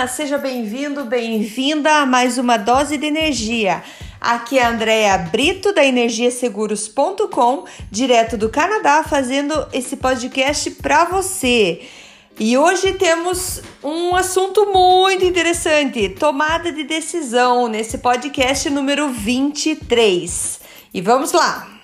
Olá, seja bem-vindo, bem-vinda a mais uma dose de energia. Aqui é a Andrea Brito da energiaseguros.com, direto do Canadá, fazendo esse podcast para você. E hoje temos um assunto muito interessante: tomada de decisão, nesse podcast número 23. E vamos lá!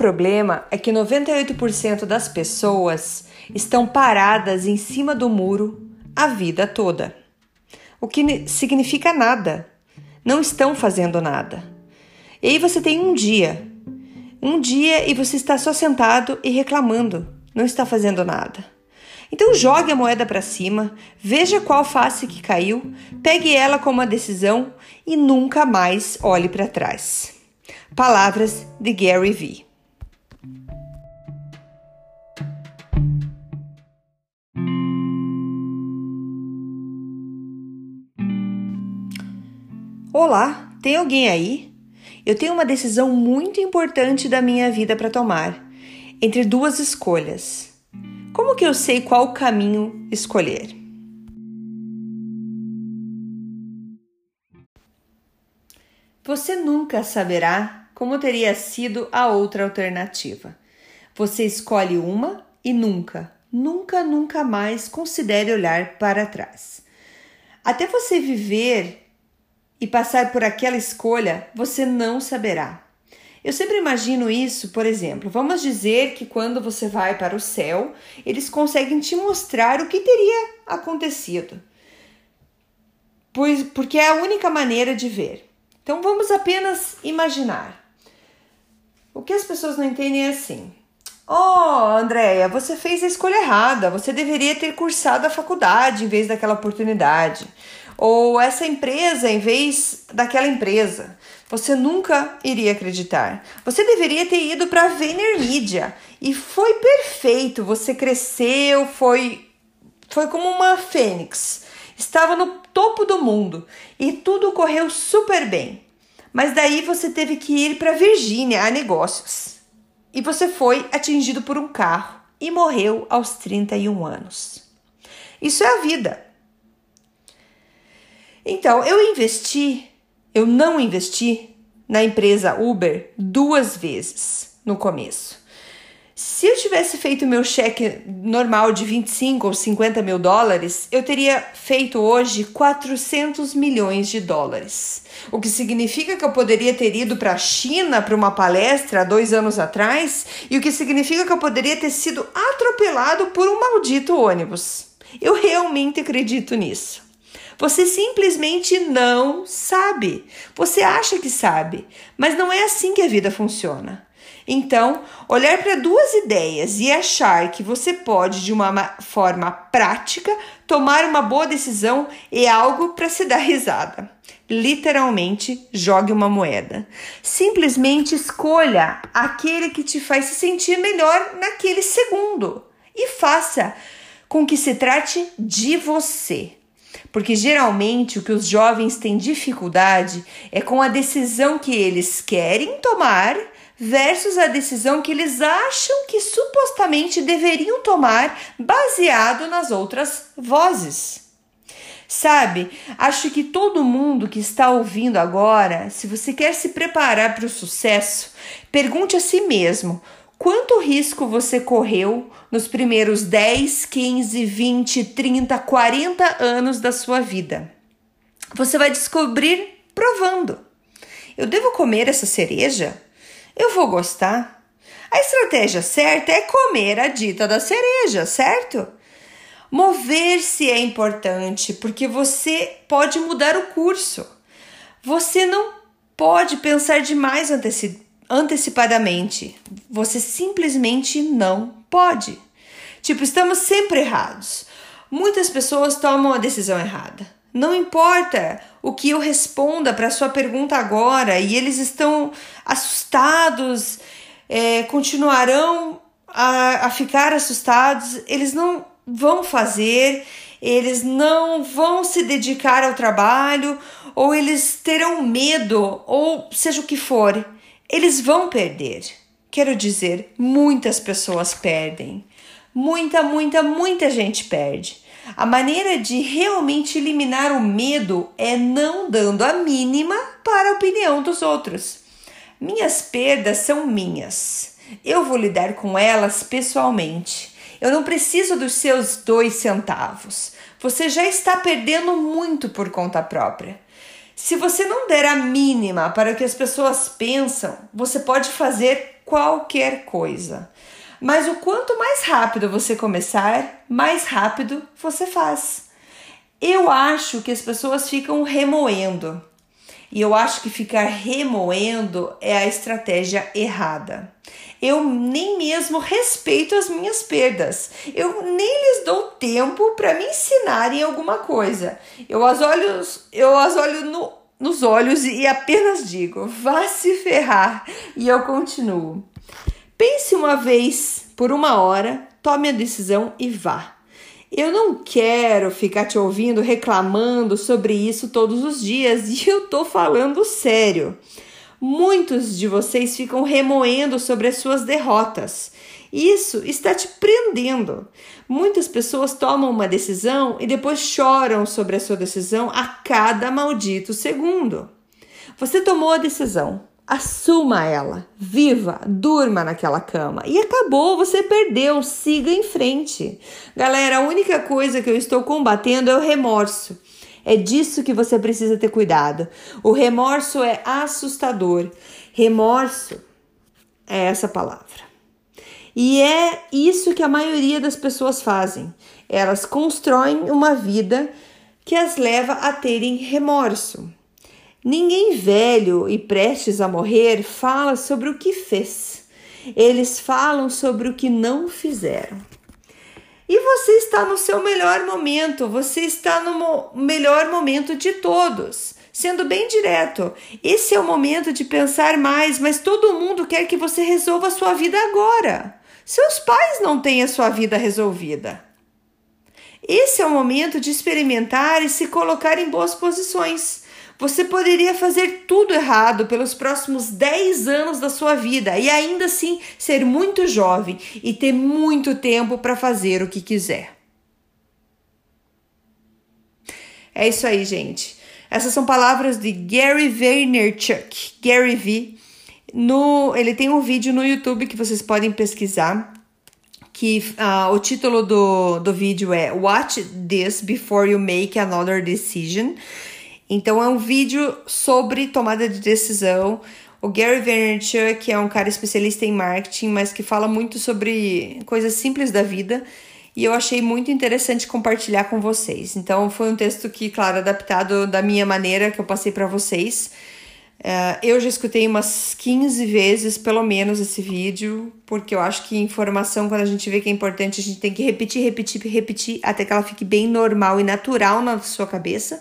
Problema é que 98% das pessoas estão paradas em cima do muro a vida toda. O que significa nada. Não estão fazendo nada. E aí você tem um dia. Um dia e você está só sentado e reclamando. Não está fazendo nada. Então jogue a moeda para cima, veja qual face que caiu, pegue ela como uma decisão e nunca mais olhe para trás. Palavras de Gary Vee. Olá, tem alguém aí? Eu tenho uma decisão muito importante da minha vida para tomar, entre duas escolhas. Como que eu sei qual caminho escolher? Você nunca saberá como teria sido a outra alternativa. Você escolhe uma e nunca, nunca, nunca mais considere olhar para trás. Até você viver e passar por aquela escolha, você não saberá. Eu sempre imagino isso, por exemplo, vamos dizer que quando você vai para o céu, eles conseguem te mostrar o que teria acontecido. Pois, porque é a única maneira de ver. Então vamos apenas imaginar. O que as pessoas não entendem é assim: Oh, Andréia, você fez a escolha errada. Você deveria ter cursado a faculdade em vez daquela oportunidade. Ou essa empresa em vez daquela empresa. Você nunca iria acreditar. Você deveria ter ido para a VaynerMedia e foi perfeito. Você cresceu, foi foi como uma fênix. Estava no topo do mundo e tudo correu super bem. Mas daí você teve que ir para Virgínia a negócios e você foi atingido por um carro e morreu aos 31 anos. Isso é a vida. Então, eu investi, eu não investi na empresa Uber duas vezes no começo. Se eu tivesse feito meu cheque normal de 25 ou 50 mil dólares, eu teria feito hoje 400 milhões de dólares. O que significa que eu poderia ter ido para a China para uma palestra dois anos atrás, e o que significa que eu poderia ter sido atropelado por um maldito ônibus. Eu realmente acredito nisso. Você simplesmente não sabe. Você acha que sabe, mas não é assim que a vida funciona. Então, olhar para duas ideias e achar que você pode, de uma forma prática, tomar uma boa decisão é algo para se dar risada. Literalmente, jogue uma moeda. Simplesmente escolha aquele que te faz se sentir melhor naquele segundo e faça com que se trate de você. Porque geralmente o que os jovens têm dificuldade é com a decisão que eles querem tomar versus a decisão que eles acham que supostamente deveriam tomar baseado nas outras vozes. Sabe, acho que todo mundo que está ouvindo agora, se você quer se preparar para o sucesso, pergunte a si mesmo: quanto risco você correu nos primeiros 10, 15, 20, 30, 40 anos da sua vida? Você vai descobrir provando. Eu devo comer essa cereja? eu vou gostar. A estratégia certa é comer a dita da cereja, certo? Mover-se é importante porque você pode mudar o curso. Você não pode pensar demais anteci antecipadamente. Você simplesmente não pode. Tipo, estamos sempre errados. Muitas pessoas tomam a decisão errada. Não importa o que eu responda para sua pergunta agora e eles estão assustados, é, continuarão a, a ficar assustados, eles não vão fazer, eles não vão se dedicar ao trabalho, ou eles terão medo, ou seja o que for, eles vão perder. Quero dizer, muitas pessoas perdem. Muita, muita, muita gente perde. A maneira de realmente eliminar o medo é não dando a mínima para a opinião dos outros. Minhas perdas são minhas. Eu vou lidar com elas pessoalmente. Eu não preciso dos seus dois centavos. Você já está perdendo muito por conta própria. Se você não der a mínima para o que as pessoas pensam, você pode fazer qualquer coisa. Mas o quanto mais rápido você começar, mais rápido você faz. Eu acho que as pessoas ficam remoendo. E eu acho que ficar remoendo é a estratégia errada. Eu nem mesmo respeito as minhas perdas. Eu nem lhes dou tempo para me ensinarem alguma coisa. Eu as olho, eu as olho no, nos olhos e apenas digo: vá se ferrar. E eu continuo. Pense uma vez por uma hora, tome a decisão e vá. Eu não quero ficar te ouvindo reclamando sobre isso todos os dias e eu tô falando sério. Muitos de vocês ficam remoendo sobre as suas derrotas. Isso está te prendendo. Muitas pessoas tomam uma decisão e depois choram sobre a sua decisão a cada maldito segundo. Você tomou a decisão, Assuma ela, viva, durma naquela cama. E acabou, você perdeu, siga em frente. Galera, a única coisa que eu estou combatendo é o remorso. É disso que você precisa ter cuidado. O remorso é assustador. Remorso é essa palavra. E é isso que a maioria das pessoas fazem. Elas constroem uma vida que as leva a terem remorso. Ninguém velho e prestes a morrer fala sobre o que fez. Eles falam sobre o que não fizeram. E você está no seu melhor momento, você está no melhor momento de todos. Sendo bem direto, esse é o momento de pensar mais, mas todo mundo quer que você resolva a sua vida agora. Seus pais não têm a sua vida resolvida. Esse é o momento de experimentar e se colocar em boas posições. Você poderia fazer tudo errado pelos próximos 10 anos da sua vida e ainda assim ser muito jovem e ter muito tempo para fazer o que quiser. É isso aí, gente. Essas são palavras de Gary Vaynerchuk, Gary V. No, ele tem um vídeo no YouTube que vocês podem pesquisar. Que uh, o título do, do vídeo é Watch This Before You Make Another Decision. Então é um vídeo sobre tomada de decisão. O Gary Vaynerchuk é um cara especialista em marketing, mas que fala muito sobre coisas simples da vida. E eu achei muito interessante compartilhar com vocês. Então foi um texto que, claro, adaptado da minha maneira que eu passei para vocês. Uh, eu já escutei umas 15 vezes, pelo menos, esse vídeo, porque eu acho que informação, quando a gente vê que é importante, a gente tem que repetir, repetir, repetir, até que ela fique bem normal e natural na sua cabeça.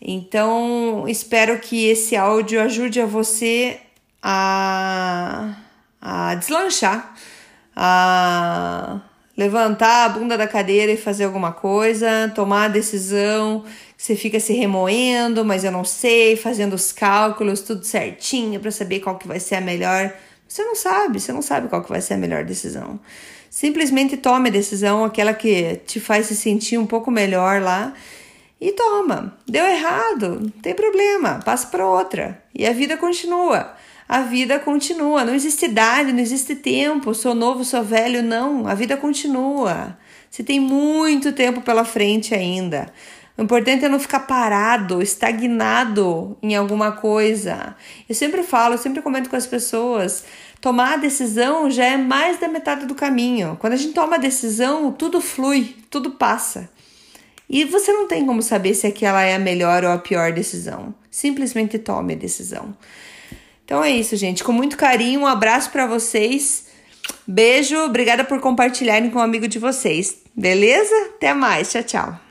Então, espero que esse áudio ajude a você a, a deslanchar, a levantar a bunda da cadeira e fazer alguma coisa, tomar a decisão. Você fica se remoendo, mas eu não sei, fazendo os cálculos, tudo certinho para saber qual que vai ser a melhor. Você não sabe, você não sabe qual que vai ser a melhor decisão. Simplesmente tome a decisão, aquela que te faz se sentir um pouco melhor lá e toma. Deu errado, não tem problema, passa para outra. E a vida continua. A vida continua. Não existe idade, não existe tempo. Sou novo, sou velho, não. A vida continua. Você tem muito tempo pela frente ainda. O importante é não ficar parado, estagnado em alguma coisa. Eu sempre falo, eu sempre comento com as pessoas: tomar a decisão já é mais da metade do caminho. Quando a gente toma a decisão, tudo flui, tudo passa. E você não tem como saber se aquela é a melhor ou a pior decisão. Simplesmente tome a decisão. Então é isso, gente. Com muito carinho, um abraço para vocês. Beijo, obrigada por compartilharem com um amigo de vocês. Beleza? Até mais. Tchau, tchau.